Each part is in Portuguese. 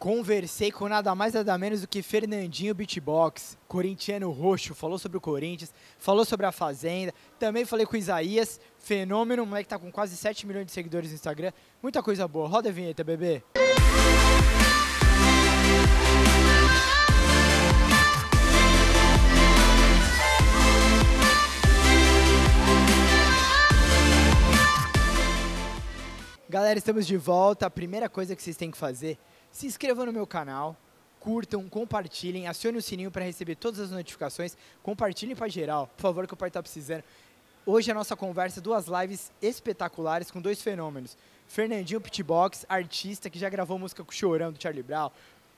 Conversei com nada mais nada menos do que Fernandinho Beatbox, corintiano roxo, falou sobre o Corinthians, falou sobre a Fazenda, também falei com o Isaías, fenômeno, o moleque tá com quase 7 milhões de seguidores no Instagram, muita coisa boa. Roda a vinheta, bebê. Galera, estamos de volta. A primeira coisa que vocês têm que fazer se inscrevam no meu canal, curtam, compartilhem, acione o sininho para receber todas as notificações, compartilhem para geral, por favor, que o pai está precisando. Hoje a nossa conversa, duas lives espetaculares com dois fenômenos. Fernandinho Pitbox, artista que já gravou música com o Chorão do Charlie Brown,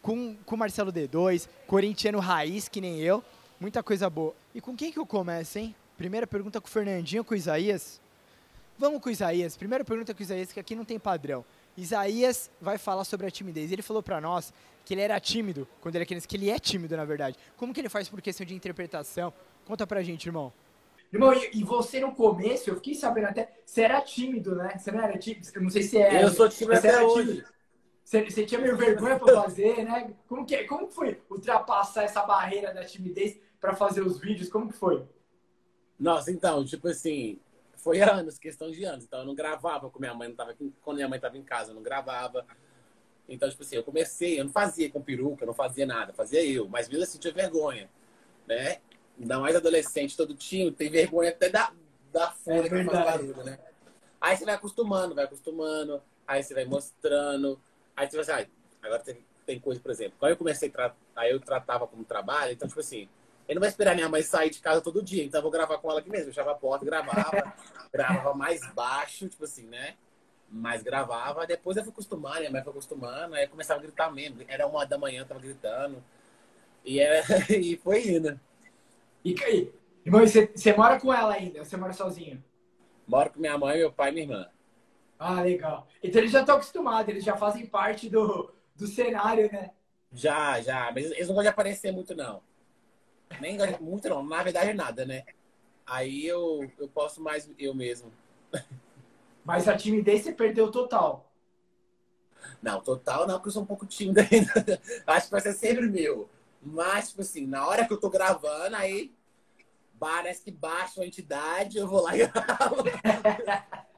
com o Marcelo D2, corintiano raiz que nem eu, muita coisa boa. E com quem que eu começo, hein? Primeira pergunta com o Fernandinho, com o Isaías. Vamos com o Isaías. Primeira pergunta com o Isaías, que aqui não tem padrão. Isaías vai falar sobre a timidez. Ele falou para nós que ele era tímido quando ele era criança, que ele é tímido, na verdade. Como que ele faz por questão de interpretação? Conta pra gente, irmão. Irmão, e você no começo, eu fiquei sabendo até, você era tímido, né? Você não era tímido? Eu não sei se é. Eu sou tímido até hoje. Você, você, tinha meio vergonha para fazer, né? Como que, como foi ultrapassar essa barreira da timidez para fazer os vídeos? Como que foi? Nossa, então, tipo assim, foi anos, questão de anos. Então eu não gravava com minha mãe, não tava quando minha mãe estava em casa, eu não gravava. Então, tipo assim, eu comecei, eu não fazia com peruca, eu não fazia nada, fazia eu, mas mesmo assim tinha vergonha, né? Ainda mais adolescente, todo time tem vergonha até da, da folha é que faz barulho, né? Aí você vai acostumando, vai acostumando, aí você vai mostrando, aí você vai assim, ah, agora tem, tem coisa, por exemplo, quando eu comecei, a aí eu tratava como trabalho, então, tipo assim, ele não vai esperar minha mãe sair de casa todo dia, então eu vou gravar com ela aqui mesmo. Eu fechava a porta, gravava, gravava mais baixo, tipo assim, né? Mas gravava, depois eu fui acostumando, minha mãe foi acostumando, aí eu começava a gritar mesmo. Era uma da manhã, eu tava gritando. E, era, e foi indo. E, e irmão, você, você mora com ela ainda? Você mora sozinho? Moro com minha mãe, meu pai e minha irmã. Ah, legal. Então eles já estão acostumados, eles já fazem parte do, do cenário, né? Já, já. Mas eles não gostam de aparecer muito, não. Nem muito não, na verdade nada, né? Aí eu, eu posso mais eu mesmo. Mas a timidez você perdeu total. Não, total não, porque eu sou um pouco tímido ainda. Acho que vai ser sempre meu. Mas, tipo assim, na hora que eu tô gravando, aí parece que baixa a entidade, eu vou lá e gravo.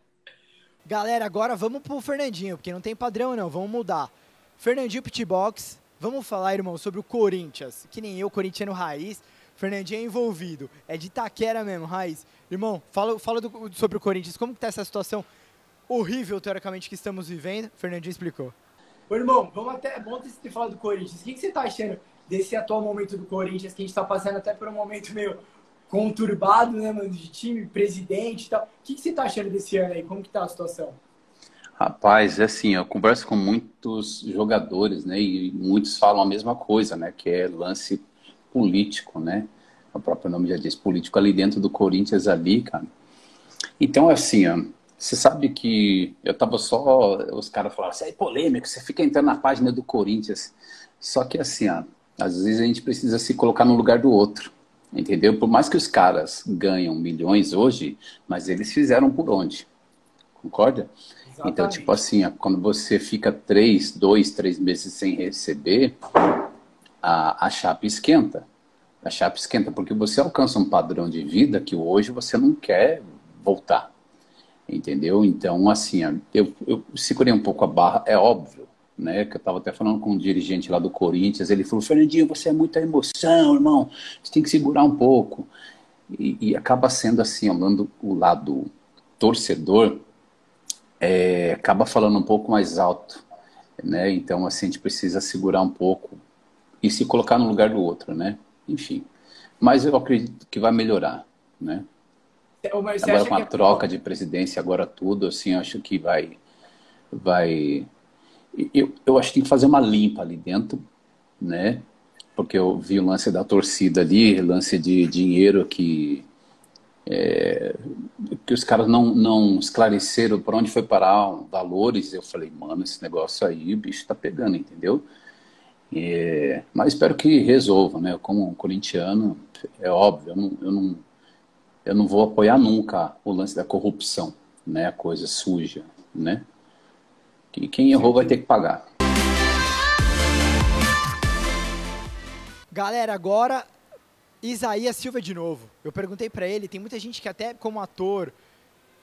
Galera, agora vamos pro Fernandinho, porque não tem padrão não, vamos mudar. Fernandinho Pitbox, Vamos falar, irmão, sobre o Corinthians. Que nem eu, corintiano raiz. Fernandinho é envolvido. É de Itaquera mesmo, raiz. Irmão, fala, fala do, sobre o Corinthians. Como que tá essa situação horrível, teoricamente, que estamos vivendo? Fernandinho explicou. Ô, irmão, vamos até, é bom ter falado do Corinthians. O que, que você tá achando desse atual momento do Corinthians, que a gente tá passando até por um momento meio conturbado, né, mano, de time, presidente e tal. O que, que você tá achando desse ano aí? Como que tá a situação? Rapaz, é assim, eu converso com muitos jogadores, né, e muitos falam a mesma coisa, né, que é lance político, né, o próprio nome já diz, político ali dentro do Corinthians ali, cara. Então, assim, ó, você sabe que eu tava só, os caras falavam, você é polêmico, você fica entrando na página do Corinthians. Só que assim, ó, às vezes a gente precisa se colocar no lugar do outro, entendeu? Por mais que os caras ganham milhões hoje, mas eles fizeram por onde? Concorda? Exatamente. Então, tipo assim, quando você fica três, dois, três meses sem receber, a, a chapa esquenta. A chapa esquenta porque você alcança um padrão de vida que hoje você não quer voltar. Entendeu? Então, assim, eu, eu segurei um pouco a barra, é óbvio, né? Que eu estava até falando com um dirigente lá do Corinthians, ele falou, Fernandinho, você é muita emoção, irmão, você tem que segurar um pouco. E, e acaba sendo assim, olhando o lado torcedor, é, acaba falando um pouco mais alto, né? Então, assim, a gente precisa segurar um pouco e se colocar no lugar do outro, né? Enfim. Mas eu acredito que vai melhorar, né? Agora com a é troca de presidência, agora tudo, assim, acho que vai... vai eu, eu acho que tem que fazer uma limpa ali dentro, né? Porque eu vi o lance da torcida ali, lance de dinheiro que é, que os caras não, não esclareceram para onde foi parar valores. Eu falei, mano, esse negócio aí, o bicho tá pegando, entendeu? Mas espero que resolva, né? Como um corintiano, é óbvio, eu não, eu não, eu não vou apoiar nunca o lance da corrupção, né? A coisa suja, né? Que quem errou vai ter que pagar. Galera, agora Isaías Silva de novo. Eu perguntei pra ele, tem muita gente que até como ator,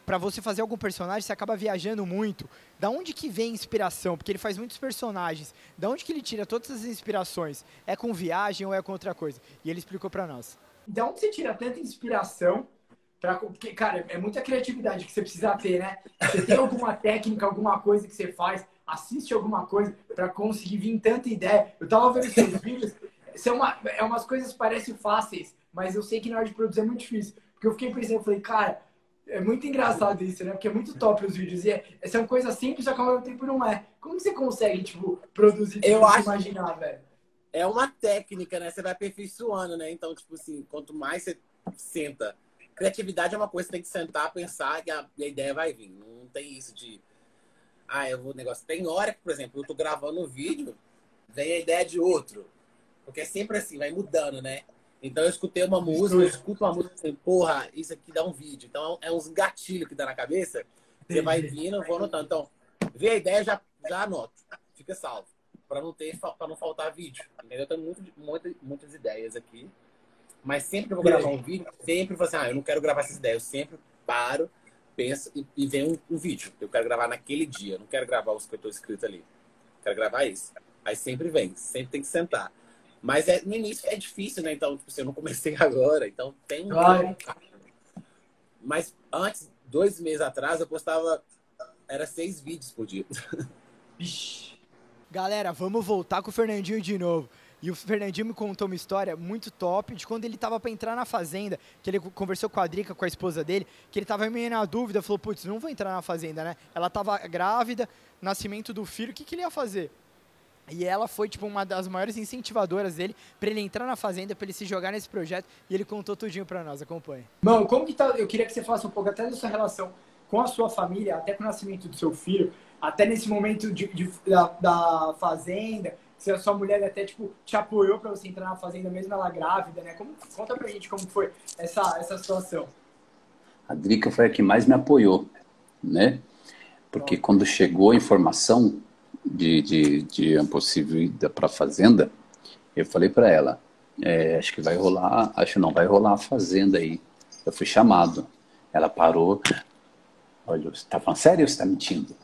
pra você fazer algum personagem, você acaba viajando muito. Da onde que vem inspiração? Porque ele faz muitos personagens. Da onde que ele tira todas as inspirações? É com viagem ou é com outra coisa? E ele explicou pra nós. Da onde você tira tanta inspiração? Pra, porque, cara, é muita criatividade que você precisa ter, né? Você tem alguma técnica, alguma coisa que você faz, assiste alguma coisa pra conseguir vir tanta ideia. Eu tava vendo seus vídeos, são uma, é umas coisas que parecem fáceis, mas eu sei que na hora de produzir é muito difícil. Porque eu fiquei pensando, eu falei, cara, é muito engraçado isso, né? Porque é muito top os vídeos. E é, são coisas simples, só que ao mesmo tempo não é. Como que você consegue, tipo, produzir Eu acho- imaginar, velho? É uma técnica, né? Você vai aperfeiçoando, né? Então, tipo assim, quanto mais você senta. Criatividade é uma coisa que você tem que sentar, pensar e a, e a ideia vai vir. Não tem isso de. Ah, eu vou negócio. Tem hora que, por exemplo, eu tô gravando um vídeo, vem a ideia de outro. Porque é sempre assim, vai mudando, né? Então eu escutei uma música, eu escuto uma música assim, porra, isso aqui dá um vídeo. Então é uns gatilhos que dá na cabeça. Você vai vindo, eu vou anotando. Então, vê a ideia, já, já anoto. Fica salvo. Pra não ter, para não faltar vídeo. Entendeu? Eu tenho muito, muita- muitas ideias aqui. Mas sempre que eu vou gravar um vídeo, sempre vou assim, ah, eu não quero gravar essas ideias. Eu sempre paro, penso e, e vem um, um vídeo. Eu quero gravar naquele dia. Eu não quero gravar os que eu tô escrito ali. Quero gravar isso. Aí sempre vem, sempre tem que sentar. Mas é, no início é difícil, né? Então, tipo assim, eu não comecei agora, então tem um Claro. Mas antes, dois meses atrás, eu postava. Era seis vídeos por dia. Galera, vamos voltar com o Fernandinho de novo. E o Fernandinho me contou uma história muito top de quando ele tava pra entrar na fazenda, que ele conversou com a Drica, com a esposa dele, que ele tava meio na dúvida, falou, putz, não vou entrar na fazenda, né? Ela tava grávida, nascimento do filho, o que, que ele ia fazer? E ela foi, tipo, uma das maiores incentivadoras dele pra ele entrar na fazenda, pra ele se jogar nesse projeto, e ele contou tudinho pra nós, acompanhe. Mano, como que tá? Eu queria que você falasse um pouco até da sua relação com a sua família, até com o nascimento do seu filho, até nesse momento de, de- da, da fazenda, se a sua mulher até, tipo, te apoiou pra você entrar na fazenda, mesmo ela grávida, né? Como, conta pra gente como foi essa, essa situação. A Drica foi a que mais me apoiou, né? Porque quando chegou a informação de, de, de uma possível ida para a fazenda, eu falei para ela, é, acho que vai rolar, acho que não vai rolar a fazenda aí. Eu fui chamado. Ela parou. Olha, você tá falando sério ou você tá mentindo?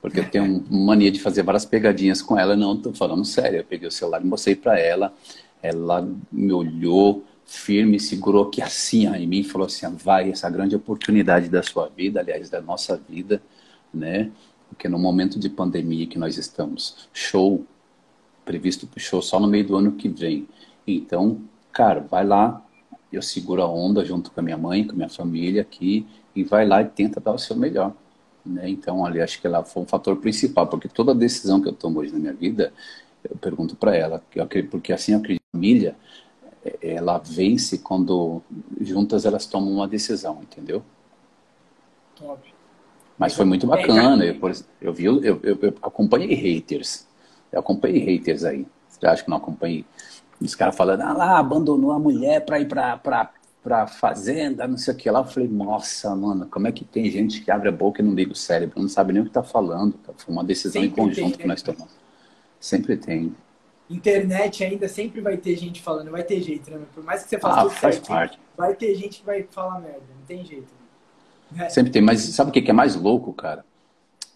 Porque eu tenho mania de fazer várias pegadinhas com ela. Não, tô falando sério. Eu peguei o celular e mostrei para ela. Ela me olhou firme, segurou aqui assim ó, em mim e falou assim: vai, essa grande oportunidade da sua vida, aliás, da nossa vida, né? Porque no momento de pandemia que nós estamos, show, previsto para show só no meio do ano que vem. Então, cara, vai lá, eu seguro a onda junto com a minha mãe, com a minha família aqui, e vai lá e tenta dar o seu melhor. Né? Então, ali, acho que ela foi um fator principal, porque toda decisão que eu tomo hoje na minha vida, eu pergunto para ela, porque assim eu acredito a família, ela vence quando juntas elas tomam uma decisão, entendeu? Top. Mas foi muito bacana. Eu, por ex- eu vi, eu, eu, eu acompanhei haters. Eu acompanhei haters aí. Você acha que não acompanhei? Os caras falando, ah lá, abandonou a mulher pra ir pra, pra, pra fazenda, não sei o que lá. Eu falei, nossa, mano, como é que tem gente que abre a boca e não liga o cérebro, não sabe nem o que tá falando. Foi uma decisão em Sempre tem, conjunto né? que nós tomamos. Sempre tem. Internet ainda sempre vai ter gente falando, vai ter jeito, né? Por mais que você faça Ah, tudo faz certinho, parte. vai ter gente que vai falar merda, não tem jeito. Né? Sempre tem, mas sabe o que é mais louco, cara?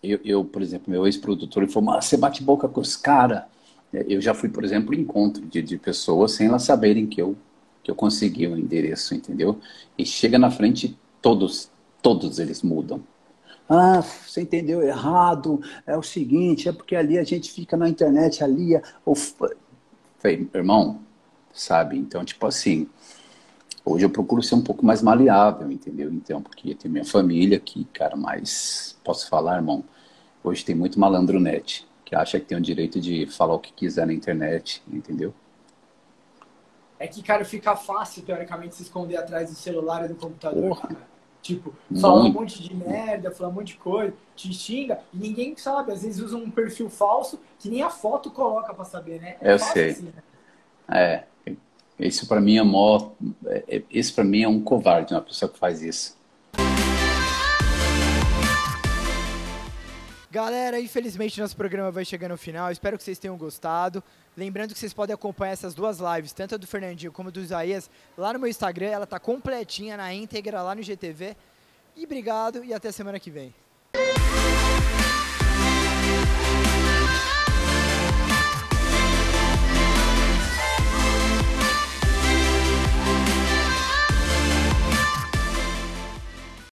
Eu, eu, por exemplo, meu ex-produtor, ele falou, mas você bate boca com os caras. Eu já fui, por exemplo, em encontro de, de pessoas sem elas saberem que eu, que eu consegui o endereço, entendeu? E chega na frente, todos, todos eles mudam. Ah, você entendeu errado, é o seguinte, é porque ali a gente fica na internet, ali... é o f-" Falei, irmão, sabe? Então, tipo assim, Hoje eu procuro ser um pouco mais maleável, entendeu? Então, porque tem minha família aqui, cara, mas posso falar, irmão? Hoje tem muito malandro net, que acha que tem o direito de falar o que quiser na internet, entendeu? É que, cara, fica fácil, teoricamente, se esconder atrás do celular e do computador. Porra. cara. Tipo, falar um monte de merda, falar um monte de coisa, te xinga, e ninguém sabe. Às vezes usa um perfil falso que nem a foto coloca pra saber, né? Eu fácil sei. assim, né? É, isso pra mim é mó, é, é- esse para mim é um covarde, uma pessoa que faz isso. Galera, infelizmente nosso programa vai chegando ao final. Espero que vocês tenham gostado. Lembrando que vocês podem acompanhar essas duas lives, tanto a do Fernandinho como a do Isaías, lá no meu Instagram. Ela tá completinha na íntegra lá no GTV. E obrigado e até semana que vem.